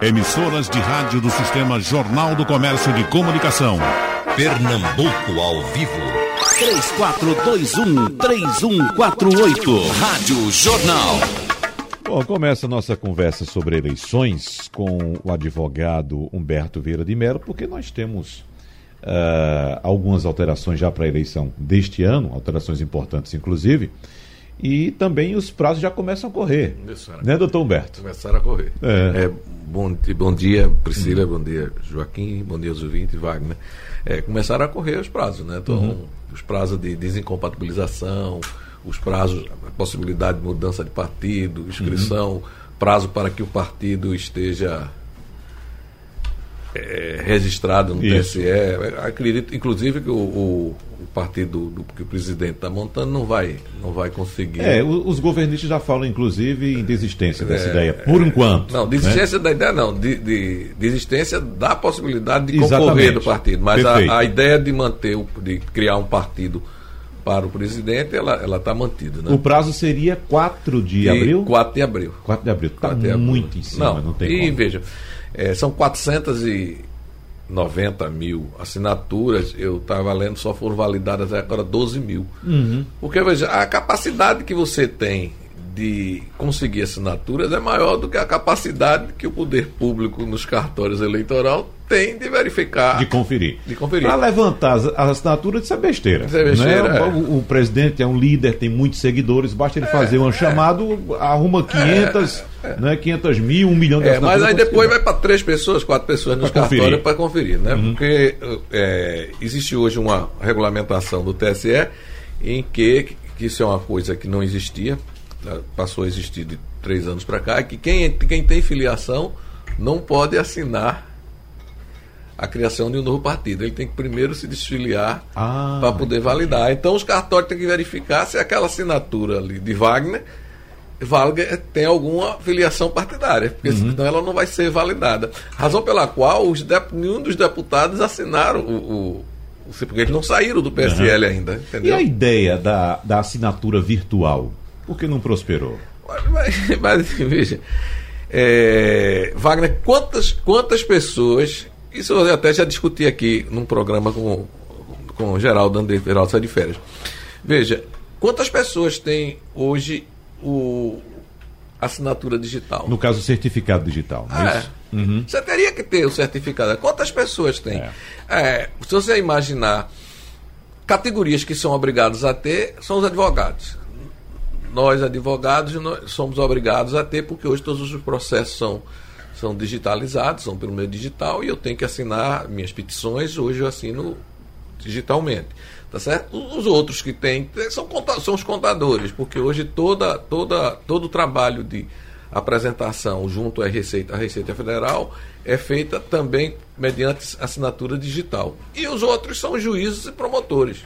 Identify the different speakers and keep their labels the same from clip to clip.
Speaker 1: Emissoras de rádio do Sistema Jornal do Comércio de Comunicação.
Speaker 2: Pernambuco ao vivo.
Speaker 3: 3421-3148. Rádio Jornal.
Speaker 4: Bom, começa a nossa conversa sobre eleições com o advogado Humberto Vieira de Mello, porque nós temos uh, algumas alterações já para a eleição deste ano, alterações importantes inclusive, e também os prazos já começam a correr. Começaram né, doutor Humberto?
Speaker 5: Começaram a correr. É. É, bom, bom dia, Priscila, bom dia, Joaquim, bom dia, Zuvinte Wagner. É, começaram a correr os prazos, né? Então, uhum. os prazos de desincompatibilização, os prazos, a possibilidade de mudança de partido, inscrição, uhum. prazo para que o partido esteja é, registrado no Isso. TSE. Acredito, inclusive, que o, o, o partido do, que o presidente está montando não vai, não vai conseguir.
Speaker 4: É, os governistas já falam, inclusive, em desistência dessa é, ideia, por enquanto.
Speaker 5: Não, desistência né? da ideia não, de, de, desistência da possibilidade de Exatamente. concorrer do partido. Mas a, a, ideia de manter, de criar um partido para o presidente, ela está mantida. Né?
Speaker 4: O prazo seria 4 de, de abril?
Speaker 5: 4 de abril.
Speaker 4: 4 de abril. Está muito em cima, não, não tem
Speaker 5: e
Speaker 4: como.
Speaker 5: veja, é, são 490 mil assinaturas, eu estava lendo, só foram validadas agora 12 mil. Uhum. Porque, veja, a capacidade que você tem de conseguir assinaturas é maior do que a capacidade que o poder público nos cartórios eleitorais tem de verificar.
Speaker 4: De conferir.
Speaker 5: De conferir.
Speaker 4: Para levantar as, assinaturas, isso é besteira. Isso é besteira. Né? É. O, o, presidente é um líder, tem muitos seguidores, basta ele é, fazer um é, chamado, arruma 500, é, né, 500 mil, um milhão de
Speaker 5: é, Mas aí depois vai para três pessoas, quatro pessoas nos cartórios para conferir. Né? Uhum. Porque é, existe hoje uma regulamentação do TSE em que, que isso é uma coisa que não existia? Passou a existir de três anos para cá, que quem, quem tem filiação não pode assinar a criação de um novo partido. Ele tem que primeiro se desfiliar ah, para poder validar. Então os cartórios têm que verificar se aquela assinatura ali de Wagner Wagner tem alguma filiação partidária, porque uhum. senão ela não vai ser validada. Razão pela qual os nenhum dos deputados assinaram o, o, o, porque eles não saíram do PSL uhum. ainda. Entendeu?
Speaker 4: E a ideia da, da assinatura virtual? Por que não prosperou?
Speaker 5: Mas, mas veja, é, Wagner, quantas, quantas pessoas isso eu até já discuti aqui num programa com, com o Geraldo André, Geraldo sai de férias. Veja, quantas pessoas têm hoje o assinatura digital?
Speaker 4: No caso, o certificado digital, é, é
Speaker 5: Uhum. Você teria que ter o certificado. Quantas pessoas tem? É. É, se você imaginar categorias que são obrigados a ter, são os advogados. Nós, advogados, somos obrigados a ter, porque hoje todos os processos são são digitalizados, são pelo meio digital, e eu tenho que assinar minhas petições, hoje eu assino digitalmente. Tá certo? Os outros que tem são, são os contadores, porque hoje toda, toda, todo o trabalho de apresentação junto à Receita, à Receita Federal é feita também mediante assinatura digital. E os outros são juízes e promotores.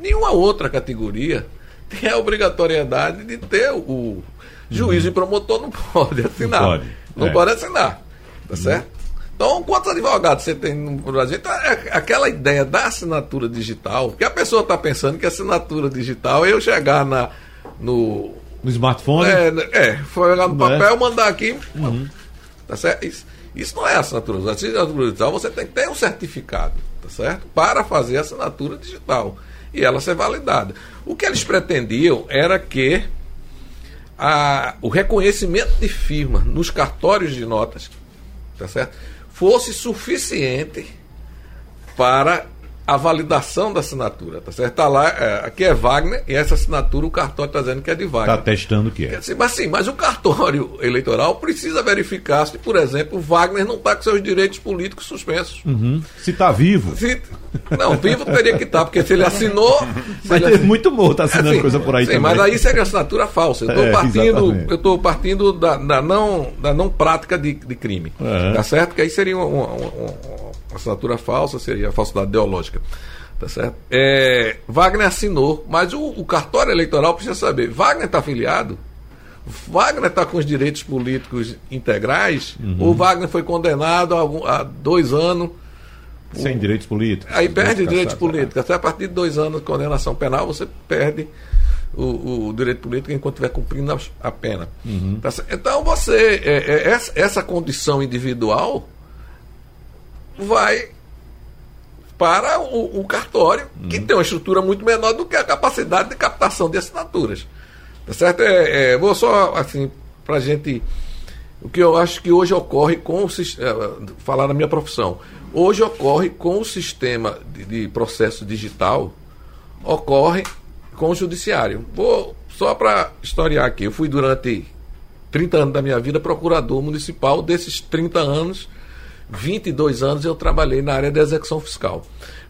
Speaker 5: Nenhuma outra categoria tem a obrigatoriedade de ter o juiz uhum. e promotor não pode assinar. Não pode. Não é. pode assinar. Tá certo? Então, quantos advogados você tem no Brasil? Então, é aquela ideia da assinatura digital, que a pessoa está pensando que assinatura digital é eu chegar na, no.
Speaker 4: No smartphone?
Speaker 5: É, é foi olhar no é? papel, é. mandar aqui. Uhum. Tá certo? Isso, isso não é assinatura. Assinatura digital você tem que ter um certificado, tá certo? Para fazer assinatura digital. E ela ser validada. O que eles pretendiam era que a, o reconhecimento de firma nos cartórios de notas, tá certo? Fosse suficiente para a validação da assinatura, tá certo? Tá lá, é, aqui é Wagner e essa assinatura o cartório está dizendo que é de Wagner.
Speaker 4: Está testando que é.
Speaker 5: Mas sim, mas o cartório eleitoral precisa verificar se, por exemplo, Wagner não está com seus direitos políticos suspensos.
Speaker 4: Uhum. Se está vivo. Se,
Speaker 5: não, vivo teria que estar, tá, porque se ele assinou.
Speaker 4: Mas
Speaker 5: ele
Speaker 4: muito morto tá assinando assim, coisa por aí sim, também.
Speaker 5: Mas aí seria assinatura falsa. Eu estou é, partindo, eu tô partindo da, da, não, da não prática de, de crime. Uhum. Tá certo? Que aí seria uma, uma, uma assinatura falsa seria a falsidade ideológica. Tá certo? É, Wagner assinou, mas o, o cartório eleitoral precisa saber: Wagner está afiliado? Wagner está com os direitos políticos integrais? Uhum. Ou Wagner foi condenado a, a dois anos?
Speaker 4: Sem direitos políticos.
Speaker 5: Aí perde direitos políticos. Até a partir de dois anos de condenação penal, você perde o, o direito político enquanto estiver cumprindo a, a pena. Uhum. Tá então você, é, é, essa, essa condição individual vai para o, o cartório, uhum. que tem uma estrutura muito menor do que a capacidade de captação de assinaturas. Tá certo? É, é, vou só, assim, para a gente. O que eu acho que hoje ocorre com o é, falar na minha profissão. Hoje ocorre com o sistema de, de processo digital, ocorre com o judiciário. Vou só para historiar aqui. Eu fui durante 30 anos da minha vida procurador municipal. Desses 30 anos, 22 anos eu trabalhei na área de execução fiscal.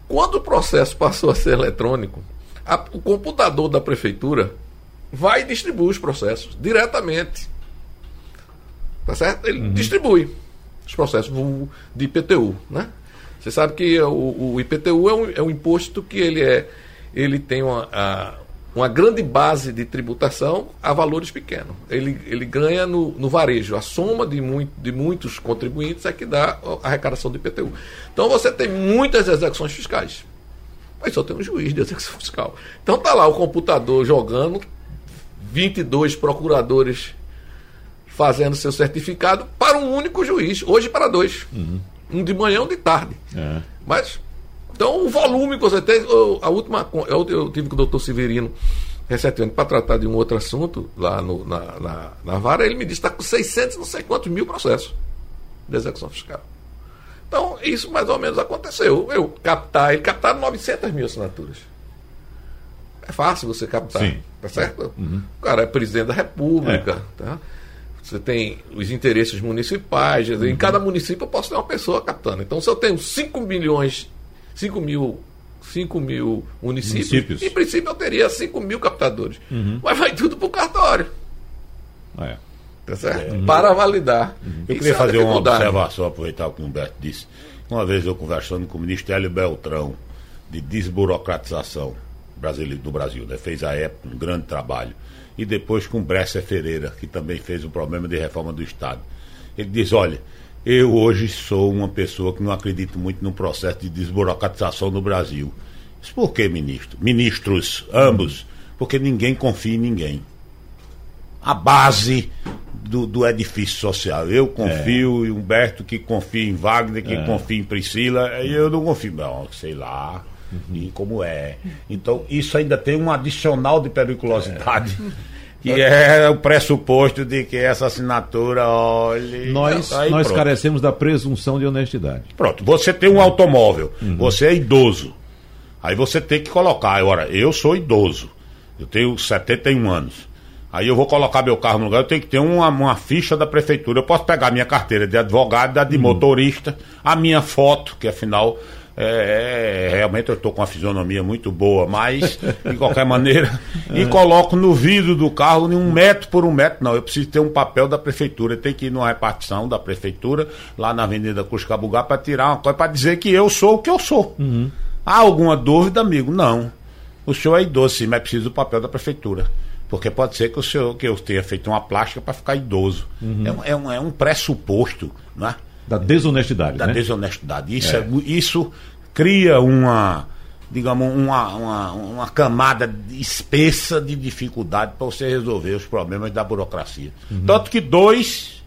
Speaker 5: Quando o processo passou a ser eletrônico, a, o computador da prefeitura vai e distribui os processos diretamente. Tá certo? Ele uhum. distribui os processos de IPTU, né? Você sabe que o, o IPTU é um, é um, imposto que ele é ele tem uma, a, uma grande base de tributação a valores pequenos. Ele, ele ganha no, no varejo. A soma de, muito, de muitos contribuintes é que dá a arrecadação do IPTU. Então você tem muitas execuções fiscais. Mas só tem um juiz de execução fiscal. Então tá lá o computador jogando, 22 procuradores fazendo seu certificado para um único juiz, hoje para dois. Uhum. Um de manhã um de tarde. É. Mas então, o volume que você tem. A última. Eu, eu tive com o doutor Severino recentemente para tratar de um outro assunto lá no, na, na, na vara. Ele me disse que está com 600 não sei quantos mil processos de execução fiscal. Então, isso mais ou menos aconteceu. Eu captar, ele captaram 900 mil assinaturas. É fácil você captar. Sim. Tá certo? Uhum. O cara é presidente da República. É. Tá? Você tem os interesses municipais. Uhum. Em cada município eu posso ter uma pessoa captando. Então, se eu tenho 5 milhões 5 mil 5 mil municípios, municípios. Em princípio, eu teria 5 mil captadores. Uhum. Mas vai tudo para o cartório.
Speaker 4: É.
Speaker 5: Tá certo? Uhum. Para validar.
Speaker 6: Uhum. Eu queria é fazer uma observação, aproveitar o que o Humberto disse. Uma vez eu conversando com o ministro Hélio Beltrão, de desburocratização do Brasil, né? fez a época um grande trabalho. E depois com o Bresser Ferreira, que também fez o problema de reforma do Estado. Ele diz: olha, eu hoje sou uma pessoa que não acredito muito no processo de desburocratização no Brasil. Isso por quê, ministro? Ministros, ambos, porque ninguém confia em ninguém. A base do, do edifício social. Eu confio é. em Humberto, que confia em Wagner, que é. confia em Priscila, e eu não confio. Não, sei lá. Uhum. E como é. Então, isso ainda tem um adicional de periculosidade. É que é o pressuposto de que essa assinatura, olhe.
Speaker 4: Nós, nós carecemos da presunção de honestidade.
Speaker 6: Pronto, você tem um automóvel, uhum. você é idoso. Aí você tem que colocar. Agora, eu sou idoso, eu tenho 71 anos. Aí eu vou colocar meu carro no lugar, eu tenho que ter uma, uma ficha da prefeitura. Eu posso pegar minha carteira de advogado, de uhum. motorista, a minha foto, que afinal é, é, realmente eu estou com uma fisionomia muito boa, mas de qualquer maneira, e coloco no vidro do carro um metro por um metro. Não, eu preciso ter um papel da prefeitura, tem que ir numa repartição da prefeitura, lá na Avenida Cuscabugá, para tirar uma coisa, para dizer que eu sou o que eu sou. Uhum. Há alguma dúvida, amigo? Não. O senhor é idoso, sim, mas precisa do papel da prefeitura. Porque pode ser que o senhor que eu tenha feito uma plástica para ficar idoso. Uhum. É, é, um, é um pressuposto, não é?
Speaker 4: Da desonestidade.
Speaker 6: Da
Speaker 4: né?
Speaker 6: desonestidade. Isso, é. é. isso cria uma, digamos, uma, uma, uma camada espessa de dificuldade para você resolver os problemas da burocracia. Uhum. Tanto que dois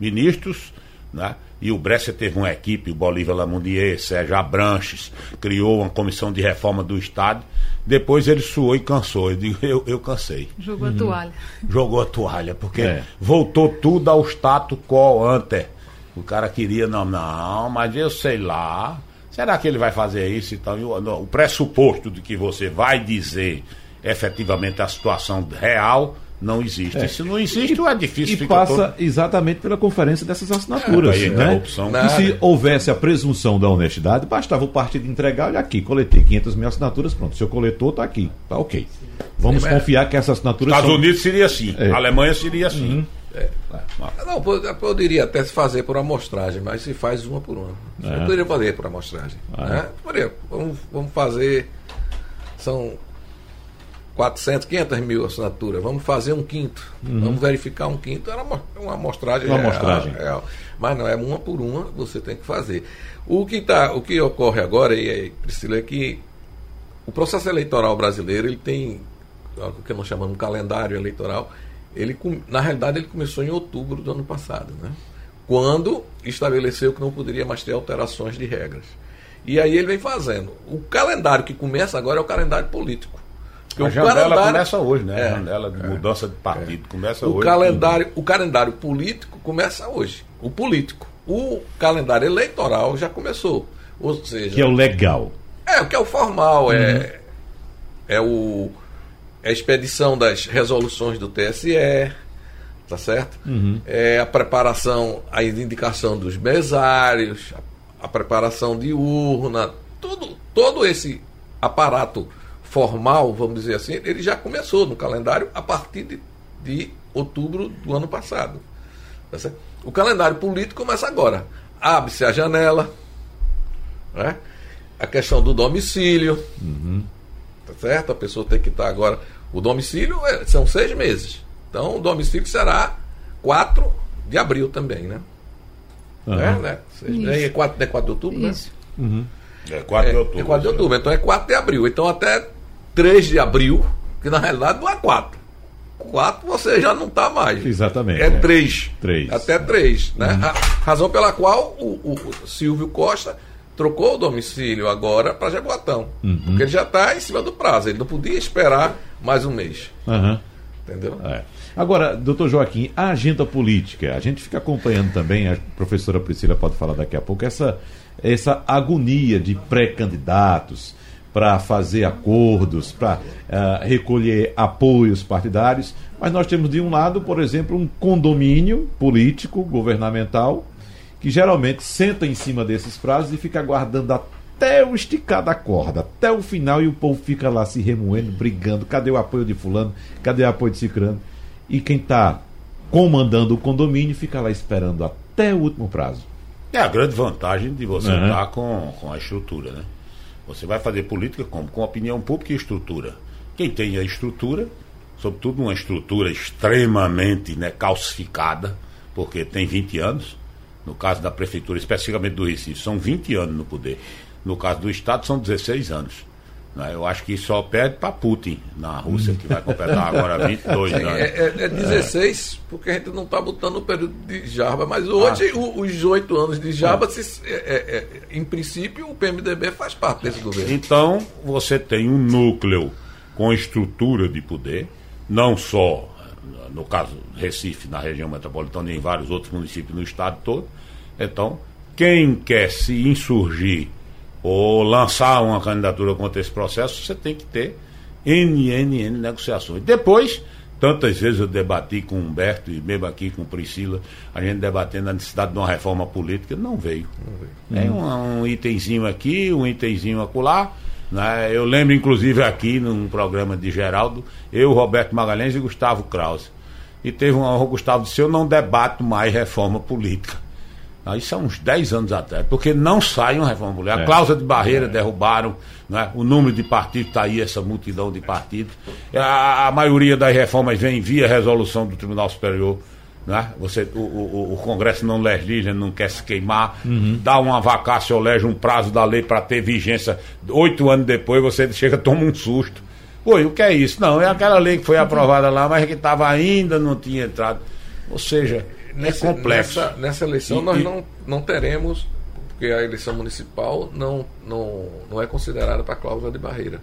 Speaker 6: ministros, né? E o Brescia teve uma equipe, o Bolívar Lamondier, Sérgio Abranches, criou uma comissão de reforma do Estado. Depois ele suou e cansou. Eu digo, eu, eu cansei.
Speaker 7: Jogou uhum. a toalha.
Speaker 6: Jogou a toalha, porque é. voltou tudo ao status quo ante. O cara queria, não, não, mas eu sei lá. Será que ele vai fazer isso? Então, o pressuposto de que você vai dizer efetivamente a situação real não existe. É. Se não existe, e, é difícil.
Speaker 4: E passa todo... exatamente pela conferência dessas assinaturas. É, né? E se houvesse a presunção da honestidade, bastava o partido entregar, olha aqui, coletei 500 mil assinaturas, pronto. Se eu coletou, está aqui. Tá ok. Vamos confiar que essas assinaturas.
Speaker 6: Estados são... Unidos seria assim, é. Alemanha seria assim. Uhum. É.
Speaker 5: Não, poderia até se fazer por amostragem, mas se faz uma por uma. É. poderia fazer por amostragem. É. Né? Poderia, vamos, vamos fazer. São 400, 500 mil assinaturas. Vamos fazer um quinto. Uhum. Vamos verificar um quinto. Era uma, uma amostragem.
Speaker 4: Uma amostragem.
Speaker 5: Real, real. Mas não é uma por uma, você tem que fazer. O que, tá, o que ocorre agora, e aí, Priscila, é que o processo eleitoral brasileiro ele tem o que nós chamamos de calendário eleitoral, ele, na realidade ele começou em outubro do ano passado, né? quando estabeleceu que não poderia mais ter alterações de regras. E aí ele vem fazendo. O calendário que começa agora é o calendário político.
Speaker 6: Porque a janela calendário... começa hoje, né? É, a janela de é, mudança de partido é. começa
Speaker 5: o
Speaker 6: hoje.
Speaker 5: Calendário, o calendário político começa hoje. O político. O calendário eleitoral já começou. Ou seja.
Speaker 4: Que é o legal.
Speaker 5: É, o que é o formal, é, uhum. é, é o. A expedição das resoluções do TSE, tá certo? Uhum. É a preparação, a indicação dos mesários, a, a preparação de urna, tudo, todo esse aparato formal, vamos dizer assim, ele já começou no calendário a partir de, de outubro do ano passado. Tá o calendário político começa agora. Abre-se a janela, né? a questão do domicílio, uhum. Tá certo? A pessoa tem que estar agora. O domicílio é, são seis meses. Então o domicílio será 4 de abril também, né? Uhum. É, né? É 4, é 4 de outubro, né? Isso.
Speaker 6: né? Uhum. É 4 de outubro.
Speaker 5: É 4 de outubro, então é 4 de abril. Então até 3 de abril, que na realidade não é 4. 4 você já não está mais.
Speaker 4: Exatamente.
Speaker 5: É 3.
Speaker 4: É. 3.
Speaker 5: Até 3. Né? Uhum. razão pela qual o, o, Silvio Costa trocou o domicílio agora para Jaboatão. Uhum. Porque ele já está em cima do prazo. Ele não podia esperar mais um mês.
Speaker 4: Uhum. Entendeu? É. Agora, doutor Joaquim, a agenda política, a gente fica acompanhando também, a professora Priscila pode falar daqui a pouco, essa, essa agonia de pré-candidatos para fazer acordos, para uh, eh, recolher apoios partidários, mas nós temos de um lado, por exemplo, um condomínio político, governamental, que geralmente senta em cima desses prazos e fica aguardando até o esticar da corda, até o final, e o povo fica lá se remoendo, brigando. Cadê o apoio de Fulano? Cadê o apoio de Cicrano? E quem está comandando o condomínio fica lá esperando até o último prazo.
Speaker 6: É a grande vantagem de você uhum. estar com, com a estrutura, né? Você vai fazer política como? Com opinião pública e estrutura. Quem tem a estrutura, sobretudo uma estrutura extremamente né, calcificada, porque tem 20 anos, no caso da prefeitura, especificamente do Recife, são 20 anos no poder. No caso do Estado, são 16 anos. Né? Eu acho que só perde para Putin na Rússia, que vai completar agora 22 anos.
Speaker 5: É, é, é 16, é. porque a gente não está botando o período de Jarba, mas hoje ah. o, os oito anos de Jarba, se, é, é, é, em princípio, o PMDB faz parte desse governo.
Speaker 6: Então, você tem um núcleo com estrutura de poder, não só, no caso Recife, na região metropolitana e em vários outros municípios no estado todo. Então, quem quer se insurgir ou lançar uma candidatura contra esse processo, você tem que ter N, N, N negociações. Depois, tantas vezes eu debati com o Humberto e mesmo aqui com Priscila, a gente debatendo a necessidade de uma reforma política, não veio. Não veio. É um, um itemzinho aqui, um itemzinho acolá. Né? Eu lembro, inclusive, aqui num programa de Geraldo, eu, Roberto Magalhães e Gustavo Krause. E teve um. O Gustavo disse: Eu não debato mais reforma política. Ah, isso há uns 10 anos atrás, porque não sai uma reforma política. A é. cláusula de barreira é. derrubaram, né? o número de partidos está aí, essa multidão de partidos. A, a, maioria das reformas vem via resolução do Tribunal Superior. Né? Você, o, o, o Congresso não legisla, não quer se queimar, uhum. dá uma vacácia ou lege um prazo da lei para ter vigência. Oito anos depois você chega toma um susto. Oi, o que é isso? Não, é aquela lei que foi aprovada lá, mas que estava ainda, não tinha entrado. Ou seja, nessa, é complexo.
Speaker 5: Nessa, nessa eleição e, nós e... Não, não teremos, porque a eleição municipal não, não, não é considerada para cláusula de barreira.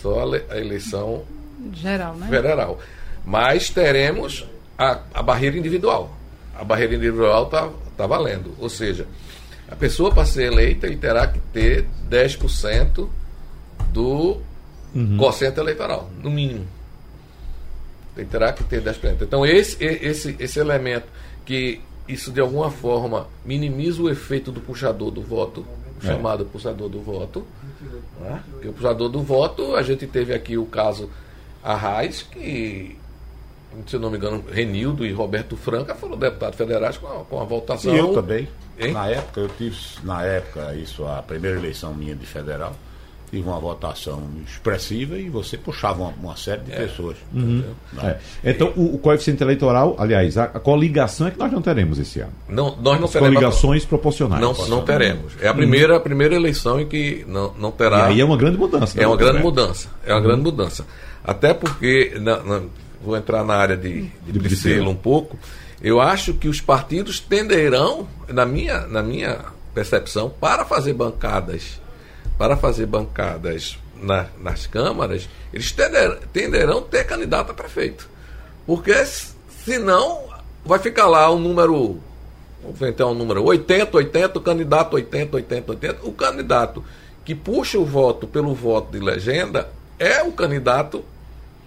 Speaker 5: Só a, a eleição
Speaker 7: geral, né?
Speaker 5: Federal. Mas teremos a, a barreira individual. A barreira individual está tá valendo. Ou seja, a pessoa para ser eleita ele terá que ter 10% do uhum. quociente eleitoral, no mínimo. Ele terá que ter 10%. Então, esse, esse, esse elemento que isso de alguma forma minimiza o efeito do puxador do voto, é. chamado puxador do voto. Né? o puxador do voto, a gente teve aqui o caso Arraes, que, se eu não me engano, Renildo e Roberto Franca foram deputados federais com a, com a votação.
Speaker 6: E eu também. Hein? Na época, eu tive, na época, isso, a primeira eleição minha de federal, tive uma votação expressiva e você puxava uma, uma série de
Speaker 5: É.
Speaker 6: pessoas.
Speaker 4: Uhum.
Speaker 6: entendeu?
Speaker 4: É. Então, o, o coeficiente eleitoral, aliás, a, a coligação é que nós não teremos esse ano.
Speaker 5: Não, nós não
Speaker 4: As
Speaker 5: teremos.
Speaker 4: coligações proporcionais.
Speaker 5: Não, não teremos. É a primeira, a primeira eleição em que não, não
Speaker 4: E
Speaker 5: terá.
Speaker 4: aí é uma grande mudança.
Speaker 5: É uma
Speaker 4: né,
Speaker 5: grande
Speaker 4: Roberto?
Speaker 5: mudança. É uma grande mudança. Até porque, na- na- vou entrar na área de, de,
Speaker 4: De
Speaker 5: Priscila um pouco, eu acho que os partidos tenderão, na minha, na minha percepção, para fazer bancadas, para fazer bancadas na- nas câmaras, eles tenderão, tenderão ter candidato a prefeito. Porque senão vai ficar lá o número Vamos inventar um número 80, 80, o candidato 80, 80, 80. O candidato que puxa o voto pelo voto de legenda é o candidato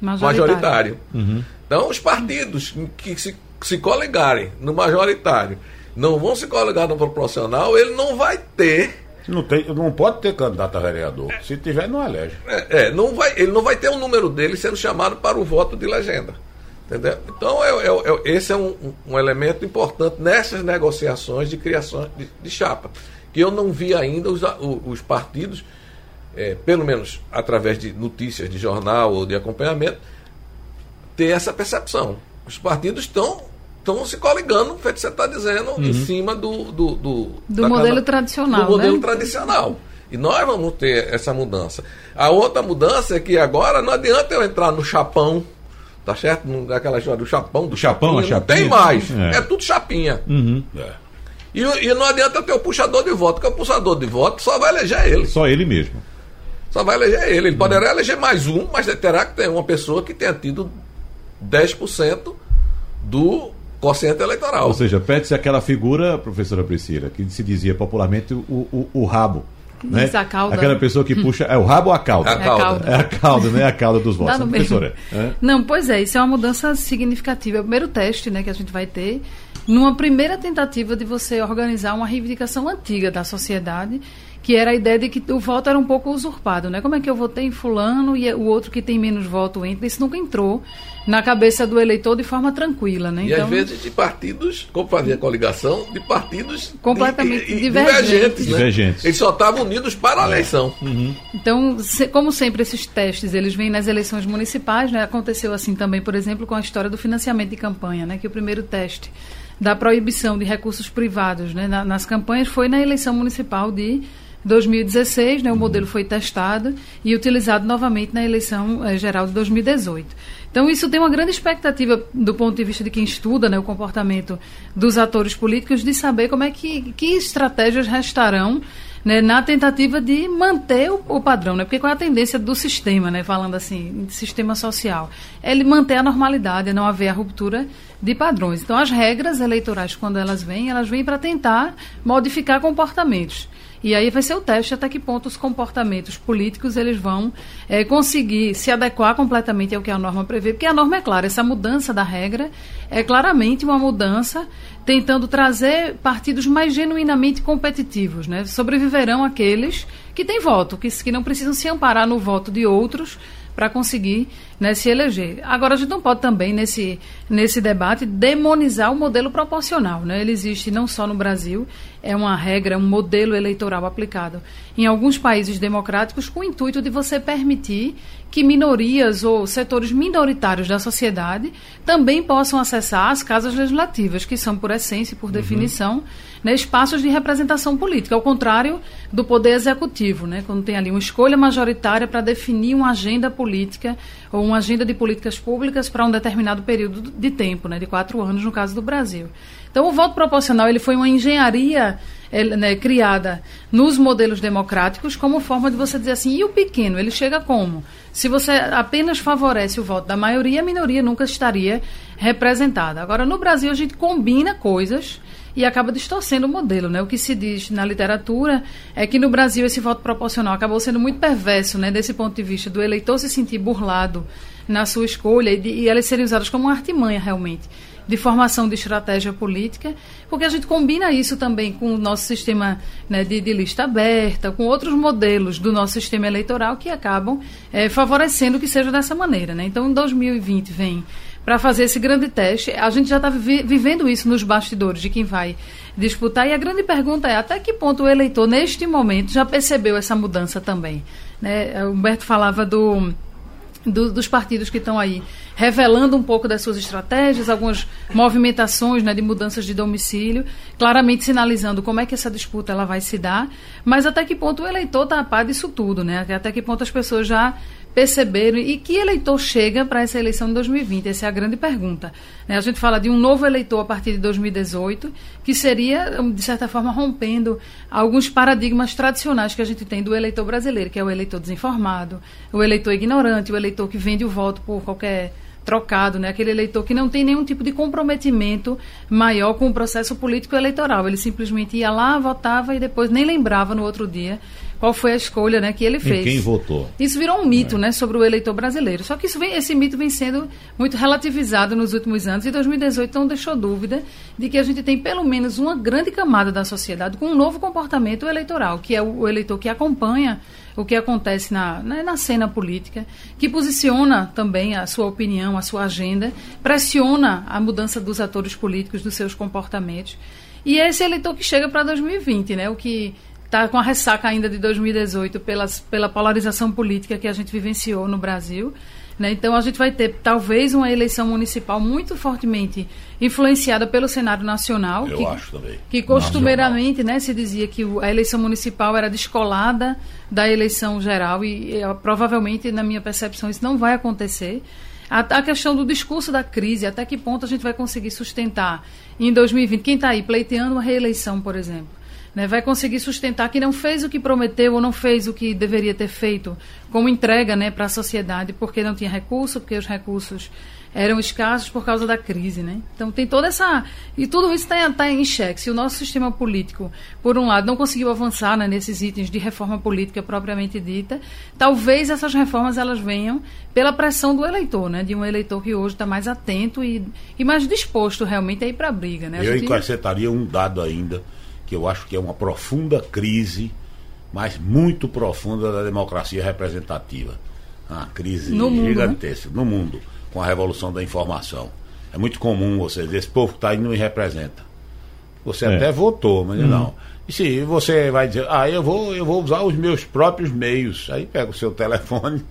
Speaker 5: majoritário. Então, os partidos que se, se coligarem no majoritário não vão se coligar no proporcional, ele não vai ter.
Speaker 6: Não, tem, não pode ter candidato a vereador. Se tiver, não elege.
Speaker 5: é, é, não vai, ele não vai ter o número dele sendo chamado para o voto de legenda. Entendeu? Então, é, é- é- esse é um, um- elemento importante nessas negociações de criação de, de chapa. Que eu não vi ainda os, os partidos, é, pelo menos através de notícias de jornal ou de acompanhamento, ter essa percepção. Os partidos estão estão se coligando, feito que você está dizendo, em cima do do, do,
Speaker 7: Do modelo
Speaker 5: casa-
Speaker 7: tradicional,
Speaker 5: Do modelo
Speaker 7: né?
Speaker 5: tradicional. E nós vamos ter essa mudança. A outra mudança é que agora não adianta eu entrar no chapão, tá certo? Aquela história do chapão, do
Speaker 4: Chapão, a
Speaker 5: chapinha, não
Speaker 4: chapinha.
Speaker 5: tem mais.
Speaker 4: É.
Speaker 5: É, tudo chapinha.
Speaker 6: É.
Speaker 5: E, e não adianta ter o puxador de voto, porque o puxador de voto só vai eleger ele.
Speaker 4: Só ele mesmo.
Speaker 5: Só vai eleger ele. Ele poderá eleger mais um, mas terá que ter uma pessoa que tenha tido 10% do quociente eleitoral.
Speaker 4: Ou seja, pede-se aquela figura, professora Priscila, que se dizia popularmente o, o, o rabo. Né?
Speaker 7: Isso, cauda.
Speaker 4: Aquela pessoa que puxa. É o rabo ou a cauda?
Speaker 5: A
Speaker 7: É a
Speaker 5: cauda.
Speaker 7: cauda.
Speaker 4: É a cauda, né? A cauda dos votos.
Speaker 7: No
Speaker 4: né, professora? É?
Speaker 7: Não, pois é, isso é uma mudança significativa. É o primeiro teste né, que a gente vai ter numa primeira tentativa de você organizar uma reivindicação antiga da sociedade, que era a ideia de que o voto era um pouco usurpado. Né? Como é que eu votei em fulano e o outro que tem menos voto entra? Isso nunca entrou na cabeça do eleitor de forma tranquila. Né?
Speaker 5: E às vezes de partidos, como fazia coligação, de partidos
Speaker 7: Completamente
Speaker 5: di- e- e
Speaker 7: divergentes.
Speaker 5: divergentes. né?
Speaker 4: Divergentes.
Speaker 5: Eles só estavam unidos para a eleição.
Speaker 7: Então, se- como sempre, esses testes eles vêm nas eleições municipais, né? Aconteceu assim também, por exemplo, com a história do financiamento de campanha, né? Que o primeiro teste da proibição de recursos privados né? na- nas campanhas foi na eleição municipal de 2016, né? O modelo foi testado e utilizado novamente na eleição eh, geral de 2018. Então, isso tem uma grande expectativa do ponto de vista de quem estuda né, o comportamento dos atores políticos de saber como é que, que estratégias restarão né, na tentativa de manter o, o padrão, né? Porque qual é a tendência do sistema, né? Falando assim, sistema social? É ele manter a normalidade, não haver a ruptura de padrões. Então, as regras eleitorais, quando elas vêm, elas vêm para tentar modificar comportamentos. E aí vai ser o teste até que ponto os comportamentos políticos eles vão eh, conseguir se adequar completamente ao que a norma prevê, porque a norma é clara, essa mudança da regra é claramente uma mudança tentando trazer partidos mais genuinamente competitivos, né? Sobreviverão aqueles que têm voto, que, que não precisam se amparar no voto de outros para conseguir né, se eleger. Agora, a gente não pode também, nesse, nesse debate, demonizar o modelo proporcional. Né? Ele existe não só no Brasil, é uma regra, um modelo eleitoral aplicado em alguns países democráticos com o intuito de você permitir que minorias ou setores minoritários da sociedade também possam acessar as casas legislativas, que são, por essência e por definição, né, espaços de representação política, ao contrário do poder executivo, né, quando tem ali uma escolha majoritária para definir uma agenda política ou uma agenda de políticas públicas para um determinado período de tempo, né, de quatro anos no caso do Brasil. Então, o voto proporcional ele foi uma engenharia eh, né, criada nos modelos democráticos como forma de você dizer assim, e o pequeno, ele chega como? Se você apenas favorece o voto da maioria, a minoria nunca estaria representada. Agora, no Brasil, a gente combina coisas e acaba distorcendo o modelo. Né? O que se diz na literatura é que no Brasil esse voto proporcional acabou sendo muito perverso, né, desse ponto de vista do eleitor se sentir burlado na sua escolha e, de, e elas serem usadas como uma artimanha realmente de formação de estratégia política, porque a gente combina isso também com o nosso sistema né, de, de, lista aberta, com outros modelos do nosso sistema eleitoral que acabam é, favorecendo que seja dessa maneira. Né? Então, em 2020 vem para fazer esse grande teste. A gente já está vi vivendo isso nos bastidores de quem vai disputar. E a grande pergunta é até que ponto o eleitor, neste momento, já percebeu essa mudança também. Né? O Humberto falava do, do, dos partidos que estão aí revelando um pouco das suas estratégias, algumas movimentações né, de mudanças de domicílio, claramente sinalizando como é que essa disputa ela vai se dar, mas até que ponto o eleitor está a par disso tudo, né? até que ponto as pessoas já perceberam e que eleitor chega para essa eleição de 2020? Essa é a grande pergunta. Né? A gente fala de um novo eleitor a partir de 2018, que seria, de certa forma, rompendo alguns paradigmas tradicionais que a gente tem do eleitor brasileiro, que é o eleitor desinformado, o eleitor ignorante, o eleitor que vende o voto por qualquer trocado, né? Aquele eleitor que não tem nenhum tipo de comprometimento maior com o processo político eleitoral. Ele simplesmente ia lá, votava e depois nem lembrava no outro dia qual foi a escolha né, que ele fez.
Speaker 4: E quem votou.
Speaker 7: Isso virou um mito é. né, sobre o eleitor brasileiro. Só que isso vem, esse mito vem sendo muito relativizado nos últimos anos e 2018 não deixou dúvida de que a gente tem pelo menos uma grande camada da sociedade com um novo comportamento eleitoral, que é o, o eleitor que acompanha o que acontece na, na, na, cena política, que posiciona também a sua opinião, a sua agenda, pressiona a mudança dos atores políticos, dos seus comportamentos. E é esse eleitor que chega para 2020, né? O que está com a ressaca ainda de 2018 pelas, pela polarização política que a gente vivenciou no Brasil. Né? Então a gente vai ter talvez uma eleição municipal muito fortemente influenciada pelo cenário nacional.
Speaker 6: Eu
Speaker 7: que,
Speaker 6: acho também.
Speaker 7: Que costumeiramente né, se dizia que a eleição municipal era descolada da eleição geral e, e provavelmente, na minha percepção, isso não vai acontecer. A, a, questão do discurso da crise, até que ponto a gente vai conseguir sustentar em 2020? Quem está aí pleiteando uma reeleição, por exemplo? Né, vai conseguir sustentar que não fez o que prometeu ou não fez o que deveria ter feito como entrega né, para a sociedade, porque não tinha recurso, porque os recursos eram escassos por causa da crise. Né? Então tem toda essa. E tudo isso está tá em xeque. Se o nosso sistema político, por um lado, não conseguiu avançar né, nesses itens de reforma política propriamente dita, talvez essas reformas elas venham pela pressão do eleitor, né? de um eleitor que hoje está mais atento e, e mais disposto realmente a ir para a briga. Né?
Speaker 6: Eu gente... um dado ainda que eu acho que é uma profunda crise, mas muito profunda da democracia representativa. Uma crise no gigantesca mundo, né? no mundo, com a revolução da informação. É muito comum você dizer, esse povo que está aí não me representa. Você é. até votou, mas hum. não. E se você vai dizer, ah, eu vou, eu vou usar os meus próprios meios. Aí pega o seu telefone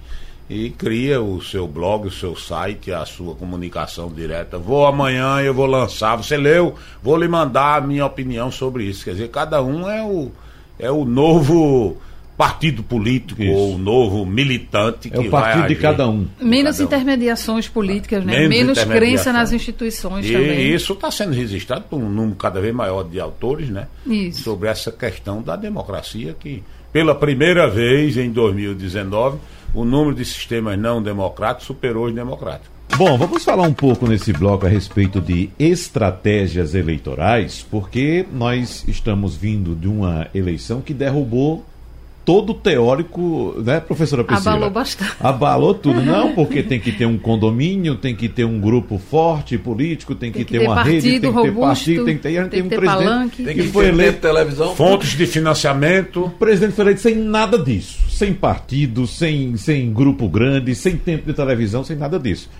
Speaker 6: e cria o seu blog, o seu site, a sua comunicação direta. Vou amanhã, eu vou lançar. Você leu? Vou lhe mandar a minha opinião sobre isso. Quer dizer, cada um é o, é o novo partido político isso. ou o novo militante
Speaker 4: é que o partido vai de cada um.
Speaker 7: Menos cada um. intermediações políticas, né? Menos, Menos crença nas instituições
Speaker 6: e
Speaker 7: também.
Speaker 6: isso está sendo registrado por um número cada vez maior de autores, né?
Speaker 7: Isso.
Speaker 6: Sobre essa questão da democracia que, pela primeira vez em 2019, o número de sistemas não democráticos superou os democráticos.
Speaker 4: Bom, vamos falar um pouco nesse bloco a respeito de estratégias eleitorais, porque nós estamos vindo de uma eleição que derrubou todo teórico, né, professora Priscila?
Speaker 7: Abalou bastante.
Speaker 4: Abalou tudo. Não, porque tem que ter um condomínio, tem que ter um grupo forte político, tem que, tem que ter, ter, uma partido, rede, tem que ter partido, tem que ter, tem, tem um presidente
Speaker 5: palanque. tem que, que foi eleito televisão,
Speaker 6: fontes de financiamento.
Speaker 4: O presidente foi eleito sem nada disso, sem partido, sem, sem grupo grande, sem tempo de televisão, sem nada disso.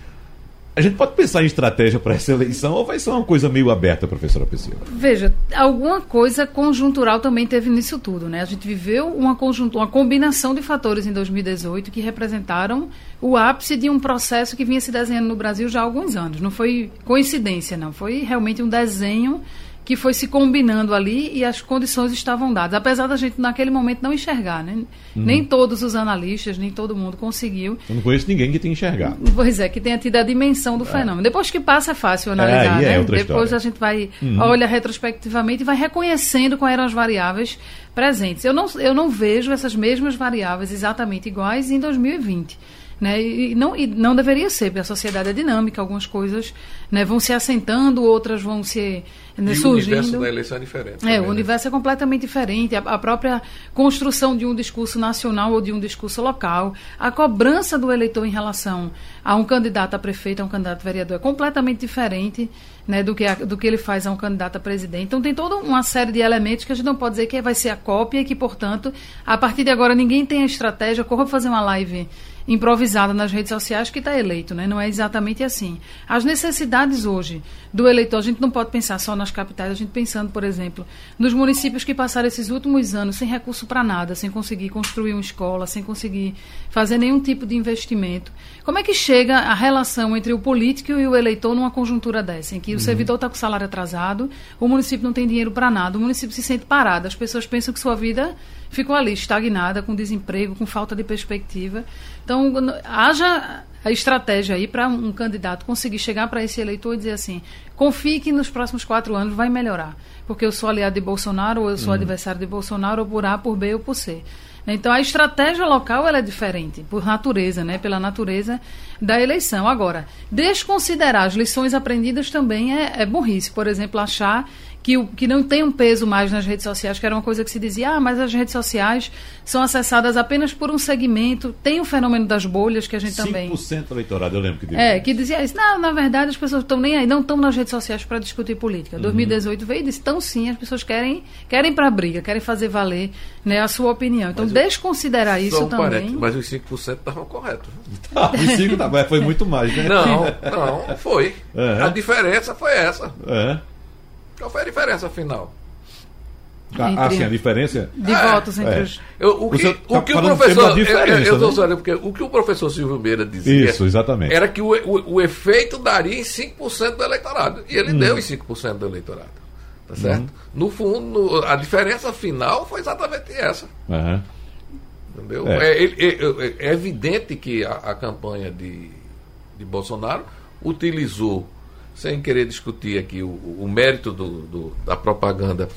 Speaker 4: A gente pode pensar em estratégia para essa eleição ou vai ser uma coisa meio aberta, professora Priscila?
Speaker 7: Veja, alguma coisa conjuntural também teve nisso tudo, né? A gente viveu uma, conjuntura, uma combinação de fatores em 2018 que representaram o ápice de um processo que vinha se desenhando no Brasil já há alguns anos. Não foi coincidência, não. Foi realmente um desenho que foi se combinando ali e as condições estavam dadas. Apesar da gente naquele momento não enxergar, né? Uhum. Nem todos os analistas, nem todo mundo conseguiu.
Speaker 4: Eu não conheço ninguém que tenha enxergado.
Speaker 7: Pois é, que tenha tido a dimensão do é. fenômeno. Depois que passa é fácil analisar, é, né? É Depois história. a gente vai, uhum. olha retrospectivamente e vai reconhecendo quais eram as variáveis presentes. Eu não, eu não vejo essas mesmas variáveis exatamente iguais em 2020. Né? E, não, e não deveria ser, porque a sociedade é dinâmica, algumas coisas né, vão se assentando, outras vão se né,
Speaker 5: e surgindo. o universo da eleição é diferente.
Speaker 7: É, também, o né? universo é completamente diferente. A, a, própria construção de um discurso nacional ou de um discurso local, a cobrança do eleitor em relação a um candidato a prefeito, a um candidato a vereador, é completamente diferente né, do, que a, do que ele faz a um candidato a presidente. Então tem toda uma série de elementos que a gente não pode dizer que vai ser a cópia e que, portanto, a partir de agora ninguém tem a estratégia, corra fazer uma live improvisada nas redes sociais que está eleito, né? Não é exatamente assim. As necessidades hoje do eleitor, a gente não pode pensar só nas capitais, a gente pensando, por exemplo, nos municípios que passaram esses últimos anos sem recurso para nada, sem conseguir construir uma escola, sem conseguir fazer nenhum tipo de investimento. Como é que chega a relação entre o político e o eleitor numa conjuntura dessa, em que o uhum. servidor está com o salário atrasado, o município não tem dinheiro para nada, o município se sente parado, as pessoas pensam que sua vida ficou ali estagnada, com desemprego, com falta de perspectiva. Então, haja a estratégia aí para um candidato conseguir chegar para esse eleitor e dizer assim: confie que nos próximos quatro anos vai melhorar, porque eu sou aliado de Bolsonaro, ou eu sou uhum. adversário de Bolsonaro, ou por A, por B ou por C. Então a estratégia local ela é diferente, por natureza, né? pela natureza da eleição. Agora, desconsiderar as lições aprendidas também é, é burrice. Por exemplo, achar que, que não tem um peso mais nas redes sociais, que era uma coisa que se dizia, ah, mas as redes sociais são acessadas apenas por um segmento, tem o fenômeno das bolhas que a gente 5% também...
Speaker 4: 5% do eleitorado, eu lembro que
Speaker 7: dizia É, que dizia isso. Não, na verdade as pessoas estão nem aí, não estão nas redes sociais para discutir política. Uhum. 2018 veio e disse, estão sim, as pessoas querem, querem para briga, querem fazer valer né, a sua opinião. Então, mas desconsiderar isso um também...
Speaker 5: mas os 5% estavam corretos.
Speaker 4: Ah, os 5 tá, foi muito mais, né?
Speaker 5: Não, não, foi. É. A diferença foi essa.
Speaker 4: É.
Speaker 5: Qual foi a diferença final?
Speaker 4: Ah, assim, a diferença
Speaker 7: de é, votos entre é. os.
Speaker 5: Eu, o que, o, que o professor. Eu, eu né? porque o que o professor Silvio Meira dizia.
Speaker 4: Isso, exatamente.
Speaker 5: Era que o, o, o efeito daria em 5% do eleitorado. E ele hum. deu em 5% do eleitorado. Tá certo? Hum. No fundo, a diferença final foi exatamente essa.
Speaker 4: Uhum.
Speaker 5: Entendeu? É. É, é, é, evidente que a, a campanha de, de Bolsonaro utilizou sem querer discutir aqui o, o mérito do, do, da propaganda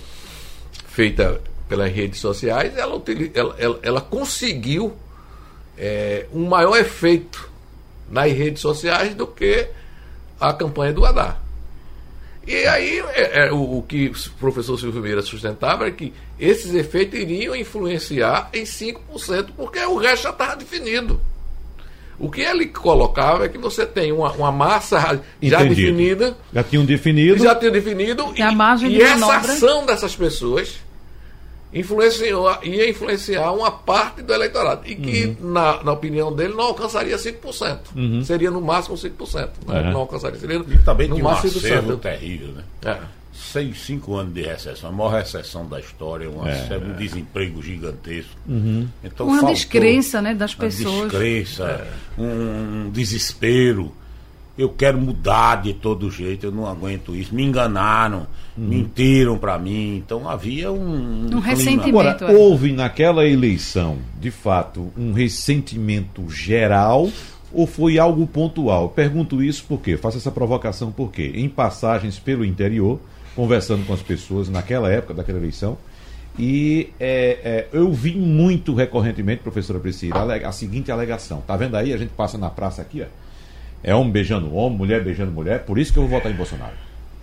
Speaker 5: feita pelas redes sociais, ela, ela, ela, ela conseguiu é, um maior efeito nas redes sociais do que a campanha do Haddad. E aí é, é, o, o, que o professor Silvio Meira sustentava é que esses efeitos iriam influenciar em 5%, porque o resto já estava definido. O que ele colocava é que você tem uma, uma massa já Entendido. definida.
Speaker 4: Já tinham definido.
Speaker 5: Já tinham definido.
Speaker 7: E, a margem
Speaker 5: e essa ação dessas pessoas influenciou, ia influenciar uma parte do eleitorado. E que, uhum. na, na opinião dele, não alcançaria 5%. Uhum. Seria no máximo 5%. Né? Uhum. Não alcançaria. Seria
Speaker 6: e também no máximo um terrível, né? É seis, cinco anos de recessão, a maior recessão da história, uma, é, um desemprego gigantesco.
Speaker 7: Uhum. Então, uma descrença né, das pessoas.
Speaker 6: Uma descrença, é. um desespero. Eu quero mudar de todo jeito, eu não aguento isso. Me enganaram, uhum. mentiram para mim. Então havia um.
Speaker 7: Um, um ressentimento.
Speaker 4: Agora, é. houve naquela eleição, de fato, um ressentimento geral ou foi algo pontual? Pergunto isso porque, faço essa provocação porque, em passagens pelo interior, conversando com as pessoas naquela época daquela eleição. E é, é, eu vi muito recorrentemente, professora Priscila, a, a, seguinte alegação. Tá vendo aí? A gente passa na praça aqui, ó. É homem beijando homem, mulher beijando mulher, por isso que eu vou votar em Bolsonaro.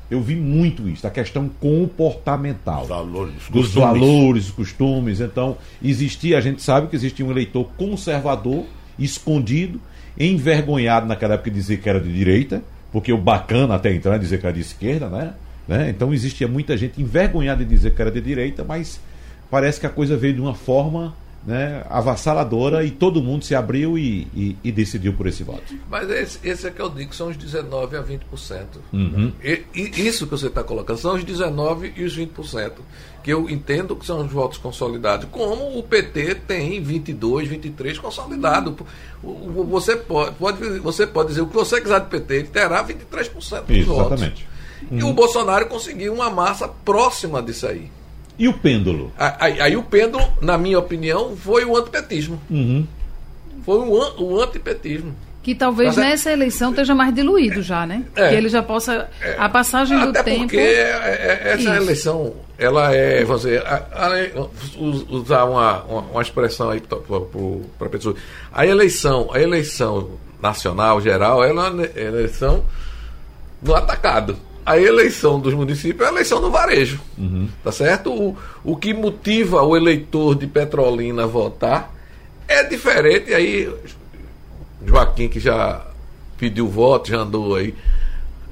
Speaker 4: Eu vi muito isso, a questão comportamental.
Speaker 6: Valores,
Speaker 4: dos valores, dos costumes. Então, existia, a gente sabe que existia um eleitor conservador, escondido, envergonhado naquela época de dizer que era de direita, porque o bacana até entrar é dizer que era de esquerda, né? Né? Então existia muita gente envergonhada de dizer que era de direita, mas parece que a coisa veio de uma forma né, avassaladora e todo mundo se abriu e, e, e decidiu por esse voto.
Speaker 5: Mas esse, esse é que eu digo, são os 19% a 20%.
Speaker 4: Uhum.
Speaker 5: E, e, isso que você está colocando são os 19% e os 20%, que eu entendo que são os votos consolidados, como o PT tem 22%, 23% consolidado. Você pode, pode, você pode dizer o que você quiser do PT, ele terá 23% dos
Speaker 4: isso, votos. Exatamente.
Speaker 5: E o Bolsonaro conseguiu uma massa próxima disso aí.
Speaker 4: E o pêndulo?
Speaker 5: Aí, aí o pêndulo, na minha opinião, foi o antipetismo.
Speaker 4: Uhum.
Speaker 5: Foi o, o antipetismo.
Speaker 7: Que talvez Mas, nessa eleição esteja mais diluído já, né? É, que ele já possa. É, a passagem do
Speaker 5: até
Speaker 7: tempo.
Speaker 5: Porque é, é, essa isso. eleição, ela é, dizer, usar uma, uma, uma, expressão aí para a pessoa. A eleição, a eleição nacional, geral, ela é eleição no atacado a eleição dos municípios é a eleição do varejo.
Speaker 4: Uhum.
Speaker 5: Tá certo? O, o que motiva o eleitor de Petrolina a votar é diferente. Aí, Joaquim, que já pediu voto, já andou aí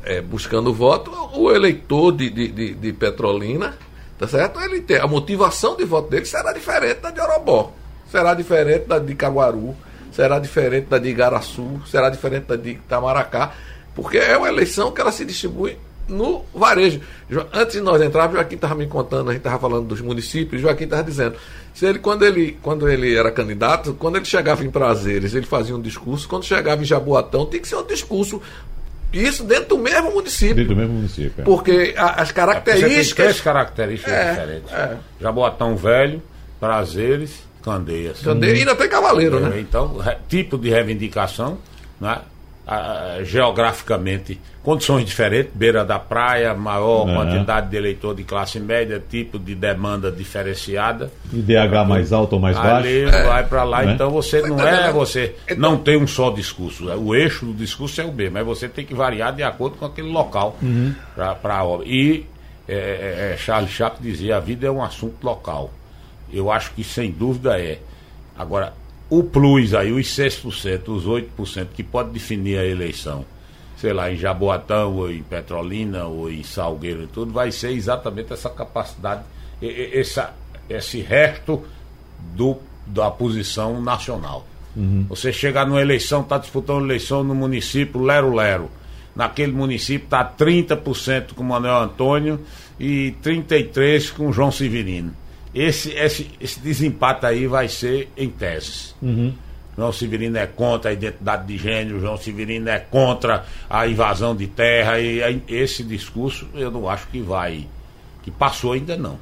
Speaker 5: é, buscando voto, o eleitor de, de, de, de, Petrolina, tá certo? Ele tem, a motivação de voto dele será diferente da de Orobó, será diferente da de Caguaru, será diferente da de Igaraçu, será diferente da de Itamaracá, porque é uma eleição que ela se distribui no varejo. Antes de nós entrarmos, Joaquim estava me contando, a gente estava falando dos municípios, Joaquim estava dizendo, se ele, quando, ele, quando ele era candidato, quando ele chegava em Prazeres, ele fazia um discurso, quando chegava em Jaboatão, tem que ser um discurso isso dentro do mesmo município.
Speaker 4: Dentro do mesmo município. É.
Speaker 5: Porque a, as características. É
Speaker 6: tem três características é, diferentes. É. Jaboatão Velho, Prazeres, Candeias.
Speaker 5: Candeias hum. e ainda tem Cavaleiro, né?
Speaker 6: Então, tipo de reivindicação, né? Geograficamente condições diferentes, beira da praia, maior uhum. quantidade de eleitor de classe média, tipo de demanda diferenciada.
Speaker 4: IDH mais alto ou mais baixo?
Speaker 6: Ali é. vai para lá, é. então você não é você então, não tem um só discurso. É, o eixo do discurso é o mesmo, mas você tem que variar de acordo com aquele local uhum. para a obra. E é, é, é, Charles Chaplin dizia: a vida é um assunto local. Eu acho que sem dúvida é. Agora, o plus aí, os 6%, os 8% que pode definir a eleição, sei lá, em Jaboatão, ou em Petrolina, ou em Salgueiro e tudo, vai ser exatamente essa capacidade, essa, esse resto do, da posição nacional. Uhum. Você chegar numa eleição, está disputando eleição no município Lero-Lero. Naquele município está 30% com Manuel Antônio e 33% com João Severino esse, esse, esse desempate aí vai ser em teses. Uhum. João Severino é contra a identidade de gênero, João Severino é contra a invasão de terra, e esse discurso eu não acho que vai, que passou ainda não.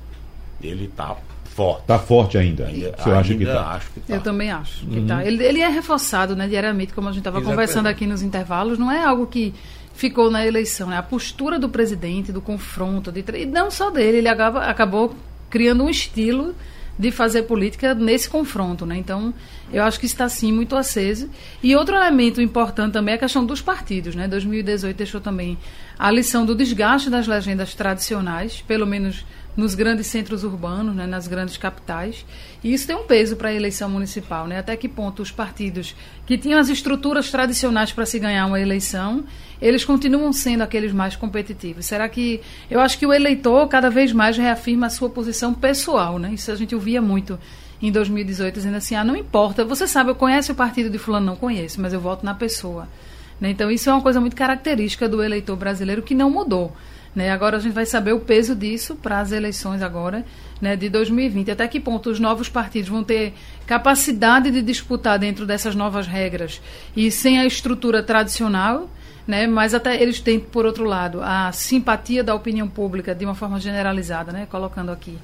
Speaker 6: Ele está forte.
Speaker 4: Está forte ainda. Você
Speaker 7: ainda
Speaker 4: acha que
Speaker 7: está? Eu também acho que uhum. tá. Ele, ele é reforçado né, diariamente, como a gente estava conversando aqui nos intervalos, não é algo que ficou na eleição, né? A postura do presidente, do confronto, de, e não só dele, ele acaba, acabou criando um estilo de fazer política nesse confronto, né? Então, eu acho que está sim muito aceso. E outro elemento importante também é a questão dos partidos, né? 2018 deixou também a lição do desgaste das legendas tradicionais, pelo menos nos grandes centros urbanos, né, nas grandes capitais. E isso tem um peso para a eleição municipal. Né? Até que ponto os partidos que tinham as estruturas tradicionais para se ganhar uma eleição, eles continuam sendo aqueles mais competitivos. Será que. Eu acho que o eleitor cada vez mais reafirma a sua posição pessoal. Né? Isso a gente ouvia muito em 2018, dizendo assim: ah, não importa, você sabe, eu conheço o partido de Fulano, não conheço, mas eu voto na pessoa. Né? Então, isso é uma coisa muito característica do eleitor brasileiro que não mudou. Né? Agora a gente vai saber o peso disso para as eleições agora né, de 2020. Até que ponto os novos partidos vão ter capacidade de disputar dentro dessas novas regras e sem a estrutura tradicional, né, mas até eles têm, por outro lado, a simpatia da opinião pública de uma forma generalizada, né, colocando aqui.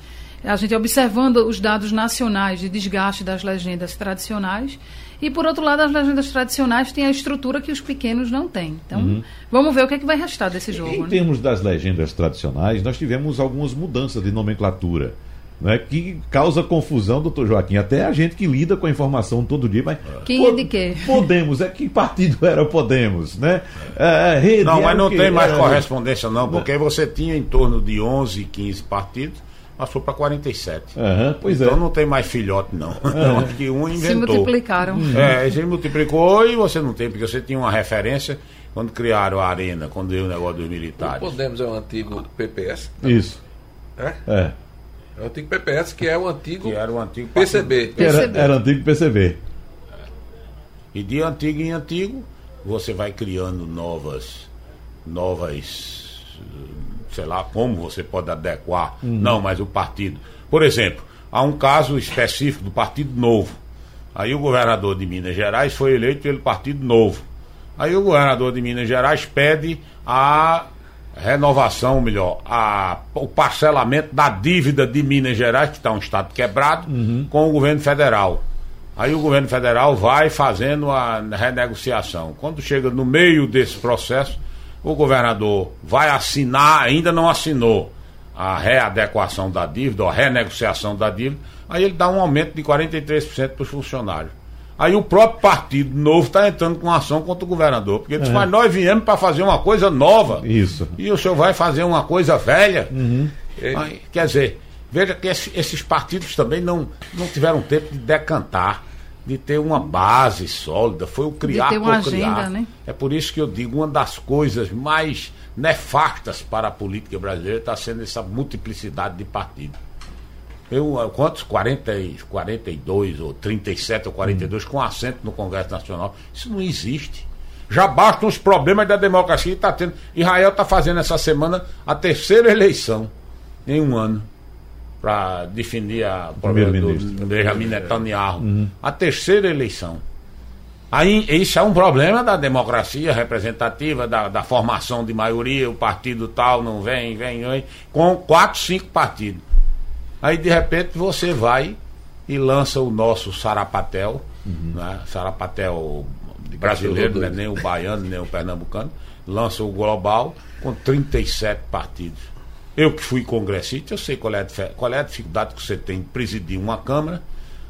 Speaker 7: A gente observando os dados nacionais de desgaste das legendas tradicionais e, por outro lado, as legendas tradicionais têm a estrutura que os pequenos não têm. Então, uhum. vamos ver o que, é que vai restar desse jogo.
Speaker 4: Em
Speaker 7: né?
Speaker 4: termos das legendas tradicionais, nós tivemos algumas mudanças de nomenclatura. Né, que causa confusão, doutor Joaquim. Até a gente que lida com a informação todo dia, mas.
Speaker 7: Quem é de quê?
Speaker 4: Podemos, é que partido era Podemos, né? É,
Speaker 6: é rede, não, mas não tem mais correspondência, não, porque você tinha em torno de 11, 15 partidos passou para 47.
Speaker 4: Uhum, pois
Speaker 6: então
Speaker 4: é.
Speaker 6: não tem mais filhote, não. Uhum. Acho que um inventou.
Speaker 7: Se multiplicaram.
Speaker 6: Uhum. É, se multiplicou e você não tem, porque você tinha uma referência quando criaram a Arena, quando deu o negócio dos militares.
Speaker 5: O Podemos é o antigo PPS?
Speaker 4: Isso.
Speaker 5: É?
Speaker 4: É.
Speaker 5: É o antigo PPS, que é o antigo,
Speaker 6: que era o antigo
Speaker 5: PCB.
Speaker 4: Era, era antigo PCB.
Speaker 6: E de antigo em antigo, você vai criando novas, novas sei lá como você pode adequar. Uhum. Não, mas o partido. Por exemplo, há um caso específico do Partido Novo. Aí o governador de Minas Gerais foi eleito pelo Partido Novo. Aí o governador de Minas Gerais pede a renovação, melhor, a, o parcelamento da dívida de Minas Gerais, que está um estado quebrado, uhum. com o governo federal. Aí o governo federal vai fazendo a renegociação. Quando chega no meio desse processo, o governador vai assinar, ainda não assinou a readequação da dívida, ou a renegociação da dívida, aí ele dá um aumento de 43% para os funcionários. Aí o próprio partido novo está entrando com ação contra o governador, porque ele diz, é. mas nós viemos para fazer uma coisa nova.
Speaker 4: Isso.
Speaker 6: E o senhor vai fazer uma coisa velha. Uhum. Aí, quer dizer, veja que esses partidos também não, não tiveram tempo de decantar de ter uma base sólida, foi o criar de ter uma por agenda, criar. Né? É por isso que eu digo, uma das coisas mais nefastas para a política brasileira está sendo essa multiplicidade de partidos. Eu, quantos? 40, 42 ou 37 ou 42 com assento no Congresso Nacional. Isso não existe. Já bastam os problemas da democracia que está tendo. Israel está fazendo essa semana a terceira eleição em um ano para definir a do Benjamin Netanyahu. Uhum. A terceira eleição. Aí, isso é um problema da democracia representativa, da, da formação de maioria, o partido tal não vem, vem, vem, com quatro, cinco partidos. Aí de repente você vai e lança o nosso Sarapatel, uhum. né? Sarapatel brasileiro, né? nem o baiano, nem o pernambucano, lança o global com 37 partidos. Eu que fui congressista, eu sei qual é, a, qual é a dificuldade que você tem de presidir uma Câmara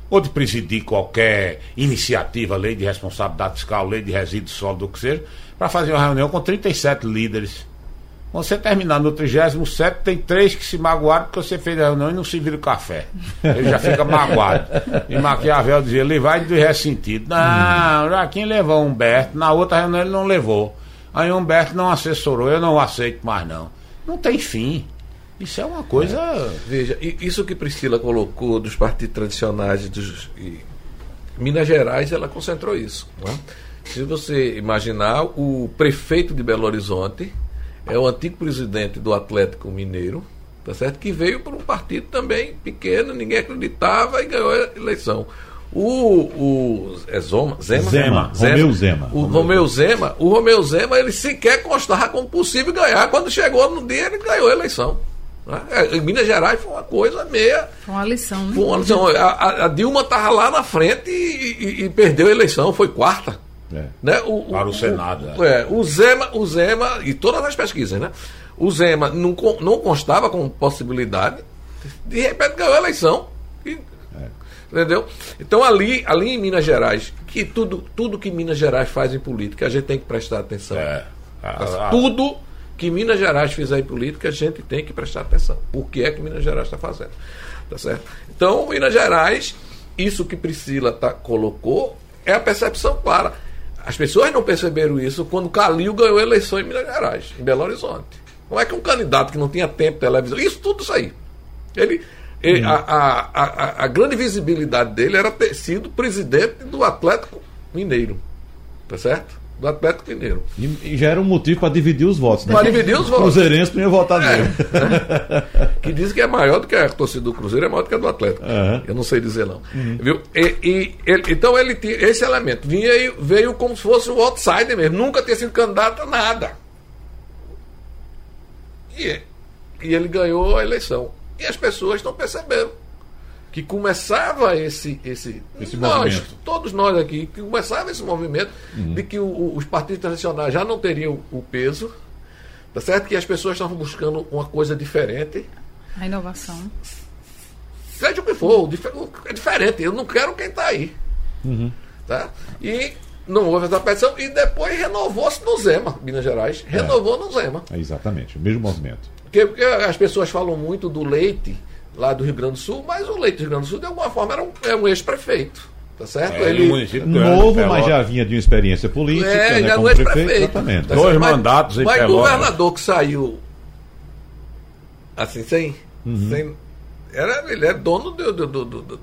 Speaker 6: ou de presidir qualquer iniciativa, lei de responsabilidade fiscal, lei de resíduos sólidos, o que seja, para fazer uma reunião com 37 líderes quando você terminar no 37, tem três que se magoaram porque você fez a reunião e não se vira o café. Ele já fica magoado. E Maquiavel dizia: ele vai de ressentido. Não, Joaquim levou Humberto, na outra reunião ele não levou. Aí Humberto não assessorou, eu não aceito mais não. Não tem fim. Isso é uma coisa. É.
Speaker 5: Veja, isso que Priscila colocou dos partidos tradicionais dos. E Minas Gerais, ela concentrou isso. Né? Se você imaginar, o prefeito de Belo Horizonte é o antigo presidente do Atlético Mineiro, tá certo? Que veio por um partido também pequeno, ninguém acreditava e ganhou a eleição. O, o é Zoma, Zema?
Speaker 4: Zema, Zema, Romeu Zema.
Speaker 5: O Romeu Zema, o Romeu Zema, ele sequer constava como possível ganhar. Quando chegou no dia, ele ganhou a eleição. Né? É, em Minas Gerais foi uma coisa meia.
Speaker 7: Foi uma lição, né?
Speaker 5: Foi uma lição. A, a Dilma estava lá na frente e, e, e, perdeu a eleição, foi quarta.
Speaker 6: É. Né? O, Para o, o Senado.
Speaker 5: O, é. é, o, Zema, o Zema, e todas as pesquisas, né? O Zema não, não constava com possibilidade, de repente ganhou a eleição. E. Entendeu? Então ali, ali em Minas Gerais, que tudo, tudo que Minas Gerais faz em política, a gente tem que prestar atenção. É. Tudo que Minas Gerais fizer em política, a gente tem que prestar atenção. O que é que Minas Gerais está fazendo? Tá certo? Então, Minas Gerais, isso que Priscila tá, colocou, é a percepção clara. As pessoas não perceberam isso quando Calil ganhou a eleição em Minas Gerais, em Belo Horizonte. Como é que um candidato que não tinha tempo de televisão. Isso tudo isso aí. Ele, ele a, a, a, a, grande visibilidade dele era ter sido presidente do Atlético Mineiro. Tá certo? do Atlético Mineiro.
Speaker 4: E, e já era um motivo para dividir os votos, né?
Speaker 5: Para dividir os votos.
Speaker 4: Cruzeirense não ia votar é. nele.
Speaker 5: que diz que é maior do que a torcida do Cruzeiro, é maior do que a do Atlético. Uhum. Eu não sei dizer não. Uhum. Viu? E, e ele, então ele tinha esse elemento. Vinha, veio como se fosse um outsider mesmo. Nunca tinha sido candidato a nada. E, e ele ganhou a eleição. E as pessoas não perceberam que começava esse esse,
Speaker 4: esse
Speaker 5: nós,
Speaker 4: movimento.
Speaker 5: todos nós aqui, que começava esse movimento uhum. de que o, os partidos tradicionais já não teriam o peso, tá certo? Que as pessoas estavam buscando uma coisa diferente.
Speaker 7: A inovação.
Speaker 5: Seja o que for, é diferente. Eu não quero quem está aí.
Speaker 4: Uhum.
Speaker 5: Tá? E não houve essa petição e depois renovou-se no Zema, Minas Gerais. É. Renovou é. no Zema.
Speaker 4: É exatamente, o mesmo movimento.
Speaker 5: Porque, porque as pessoas falam muito do leite lá do Rio Grande do Sul, mas o Leite do Rio Grande do Sul, de alguma forma, era um, era um ex-prefeito. Tá certo?
Speaker 4: É, ele um novo, mas já vinha de uma experiência política. É, né, como prefeito. Exatamente.
Speaker 6: Tá Dois mas, mandatos em
Speaker 5: Mas o governador que saiu assim, sem. Uhum. sem era, ele era dono do. do, do, do,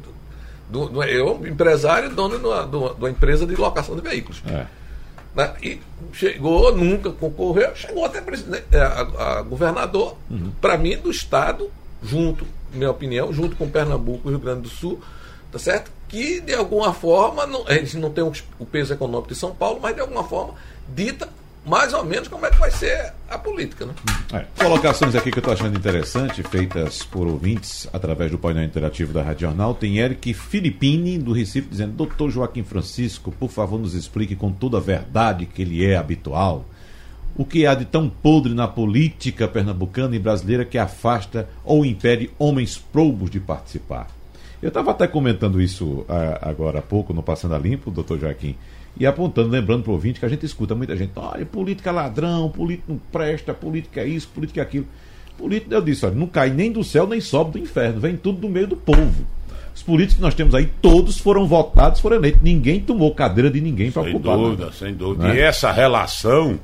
Speaker 5: do, do, eu, empresário, dono de uma, empresa de locação de veículos.
Speaker 4: É.
Speaker 5: Né? E chegou, nunca concorreu, chegou até presidente, é, a, a governador, uhum. para mim, do Estado, junto minha opinião, junto com Pernambuco e Rio Grande do Sul, tá certo? Que de alguma forma, não, a gente não tem o peso econômico de São Paulo, mas de alguma forma dita mais ou menos como é que vai ser a política. Né?
Speaker 4: É. Colocações aqui que eu estou achando interessante, feitas por ouvintes através do painel interativo da Rádio Jornal. Tem Eric Filippini, do Recife, dizendo: Doutor Joaquim Francisco, por favor, nos explique com toda a verdade que ele é habitual o que há de tão podre na política pernambucana e brasileira que afasta ou impede homens probos de participar. Eu estava até comentando isso ah, agora há pouco, no Passando a Limpo, doutor Joaquim, e apontando, lembrando para o ouvinte que a gente escuta muita gente, olha, política é ladrão, político não presta, política é isso, política é aquilo. Político, eu disse, olha, não cai nem do céu nem sobe do inferno, vem tudo do meio do povo. Os políticos que nós temos aí, todos foram votados, foram eleitos. Ninguém tomou cadeira de ninguém para ocupar.
Speaker 6: Sem dúvida, sem dúvida. É? E essa relação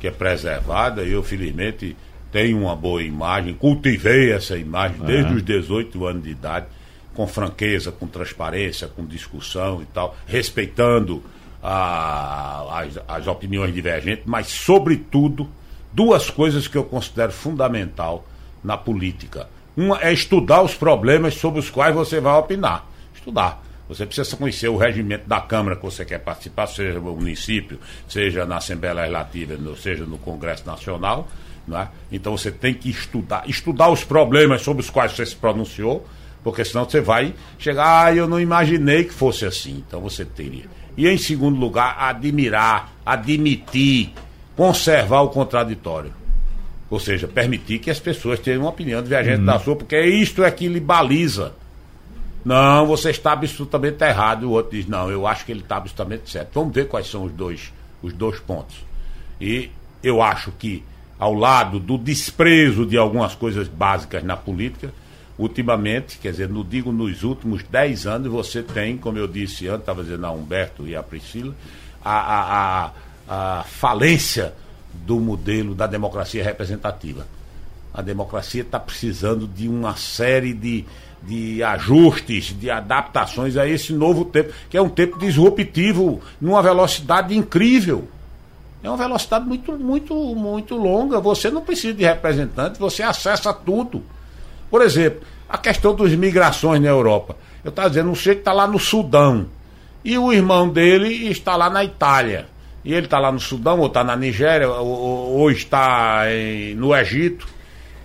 Speaker 6: que é preservada, eu felizmente tenho uma boa imagem, cultivei essa imagem desde os 18 anos de idade, com franqueza, com transparência, com discussão e tal, respeitando a, as, as opiniões divergentes, mas, sobretudo, duas coisas que eu considero fundamental na política. Uma é estudar os problemas sobre os quais você vai opinar. Estudar. Você precisa conhecer o regimento da Câmara que você quer participar, seja no município, seja na Assembleia Legislativa, seja no Congresso Nacional. É? Então você tem que estudar, estudar os problemas sobre os quais você se pronunciou, porque senão você vai chegar, ah, eu não imaginei que fosse assim. Então você teria. E em segundo lugar, admirar, admitir, conservar o contraditório. Ou seja, permitir que as pessoas tenham uma opinião divergente uhum. da sua, porque isto é que lhe baliza. Não, você está absolutamente errado. E o outro diz, não, eu acho que ele está absolutamente certo. Vamos ver quais são os dois, os dois pontos. E eu acho que, ao lado do desprezo de algumas coisas básicas na política, ultimamente, quer dizer, não digo nos últimos 10 anos, você tem, como eu disse antes, estava dizendo a Humberto e a Priscila, a, a, a, a falência do modelo da democracia representativa. A democracia está precisando de uma série de, de ajustes, de adaptações a esse novo tempo, que é um tempo disruptivo, numa velocidade incrível. É uma velocidade muito, muito, muito longa. Você não precisa de representante, você acessa tudo. Por exemplo, a questão das migrações na Europa. Eu estava dizendo, um sujeito está lá no Sudão e o irmão dele está lá na Itália e ele está lá no Sudão, ou está na Nigéria, ou, ou está em, no Egito,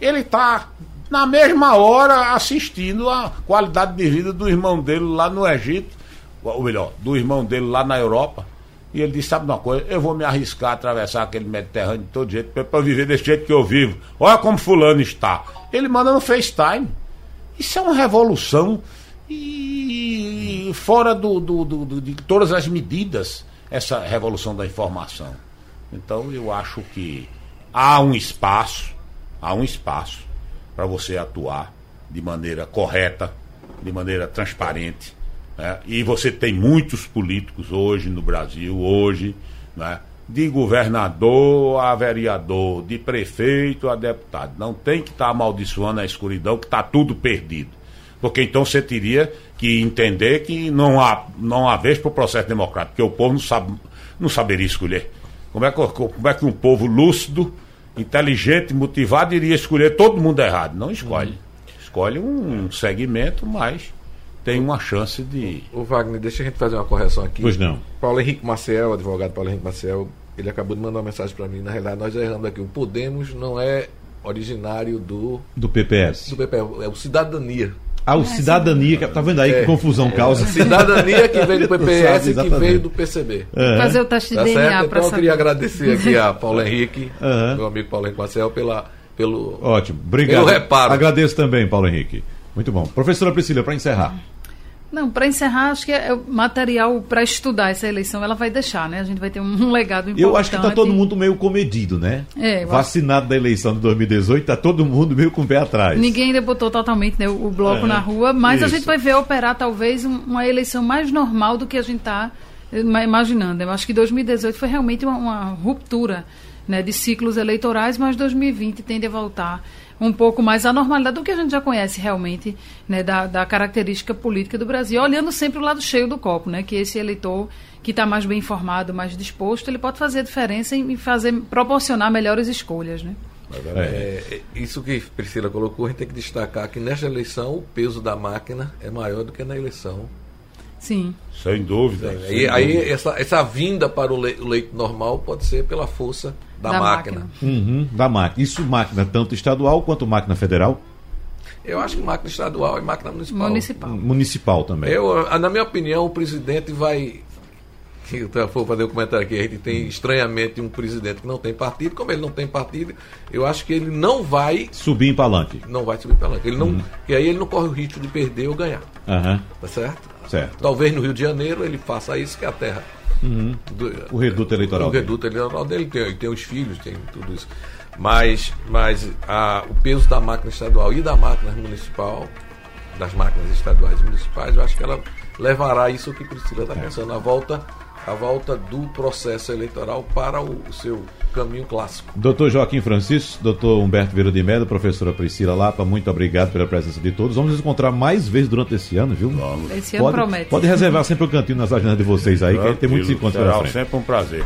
Speaker 6: ele está na mesma hora assistindo a qualidade de vida do irmão dele lá no Egito, ou melhor, do irmão dele lá na Europa. E ele disse: Sabe uma coisa? Eu vou me arriscar a atravessar aquele Mediterrâneo de todo jeito para viver desse jeito que eu vivo. Olha como Fulano está. Ele manda no FaceTime. Isso é uma revolução e fora do, do, do, de todas as medidas essa revolução da informação. Então eu acho que há um espaço, há um espaço para você atuar de maneira correta, de maneira transparente. Né? E você tem muitos políticos hoje no Brasil, hoje, né? De governador a vereador, de prefeito a deputado. Não tem que estar tá amaldiçoando a escuridão, que está tudo perdido. Porque então você teria que entender que não há, não há vez para o processo democrático, porque o povo não, sabe, não saberia escolher. Como é, que, como é que um povo lúcido, inteligente, motivado iria escolher todo mundo errado? Não escolhe. Uhum. Escolhe um segmento, mas tem uma chance de.
Speaker 5: O Wagner, deixa a gente fazer uma correção aqui.
Speaker 4: Pois não.
Speaker 5: Paulo Henrique Maciel, advogado Paulo Henrique Maciel, ele acabou de mandar uma mensagem para mim. Na realidade, nós erramos aqui. O Podemos não é originário do.
Speaker 4: Do PPS.
Speaker 5: Do PPS, é o Cidadania.
Speaker 4: Ah, o Cidadania, que, tá vendo aí é, que confusão causa?
Speaker 5: Cidadania que veio do PPS e que veio do PCB.
Speaker 7: Uhum. Fazer o teste de
Speaker 5: tá
Speaker 7: DNA
Speaker 5: para Então eu queria agradecer aqui a Paulo Henrique, uhum. meu amigo Paulo Henrique Marcel, pela, pelo,
Speaker 4: Ótimo, obrigado. Pelo reparo. Agradeço também, Paulo Henrique. Muito bom. Professora Priscila, para encerrar.
Speaker 7: Não, para encerrar, acho que é material para estudar essa eleição ela vai deixar, né? A gente vai ter um, legado importante.
Speaker 4: Eu acho que está todo mundo meio comedido, né? É, Vacinado acho... da eleição de 2018, está todo mundo meio com o pé atrás.
Speaker 7: Ninguém ainda botou totalmente né, o bloco é, na rua, mas isso. a gente vai ver operar talvez uma eleição mais normal do que a gente está eh, imaginando. Eu acho que 2018 foi realmente uma, uma ruptura né, de ciclos eleitorais, mas 2020 tende a voltar um pouco mais à normalidade do que a gente já conhece realmente né, da, da, característica política do Brasil, olhando sempre o lado cheio do copo, né, que esse eleitor que está mais bem informado, mais disposto, ele pode fazer a diferença e fazer proporcionar melhores escolhas, né?
Speaker 5: É, é, isso que Priscila colocou, a gente tem que destacar que nesta eleição o peso da máquina é maior do que na eleição
Speaker 7: Sim.
Speaker 6: Sem dúvida.
Speaker 5: Sim, sem aí, dúvida. aí essa, essa vinda para o leito, o leito normal pode ser pela força da, da máquina. máquina.
Speaker 4: Uhum, da máquina. Isso máquina tanto estadual quanto máquina federal?
Speaker 5: Eu acho que máquina estadual e máquina municipal.
Speaker 7: Municipal.
Speaker 4: Municipal também.
Speaker 5: Eu, na minha opinião, o presidente vai. Eu for fazer um comentário aqui, a gente tem estranhamente um presidente que não tem partido. Como ele não tem partido, eu acho que ele não vai.
Speaker 4: Subir em palanque.
Speaker 5: Não vai subir em palanque. Ele não, uhum. E aí ele não corre o risco de perder ou ganhar.
Speaker 4: Uhum.
Speaker 5: Tá certo?
Speaker 4: Certo.
Speaker 5: Talvez no Rio de Janeiro ele faça isso, que é a terra.
Speaker 4: Uhum. Do, o reduto eleitoral.
Speaker 5: O reduto eleitoral dele tem, tem os filhos, tem tudo isso. Mas, mas a, o peso da máquina estadual e da máquina municipal, das máquinas estaduais e municipais, eu acho que ela levará isso que Priscila está pensando, a volta a volta do processo eleitoral para o seu caminho clássico.
Speaker 4: Doutor Joaquim Francisco, doutor Humberto Vieira de Mello, professora Priscila Lapa, muito obrigado pela presença de todos. Vamos nos encontrar mais vezes durante esse ano, viu?
Speaker 7: Vamos. Esse ano
Speaker 4: pode,
Speaker 7: promete.
Speaker 4: Pode reservar sempre o um cantinho nas agendas de vocês aí, que tem muitos encontros pela frente.
Speaker 6: sempre um prazer.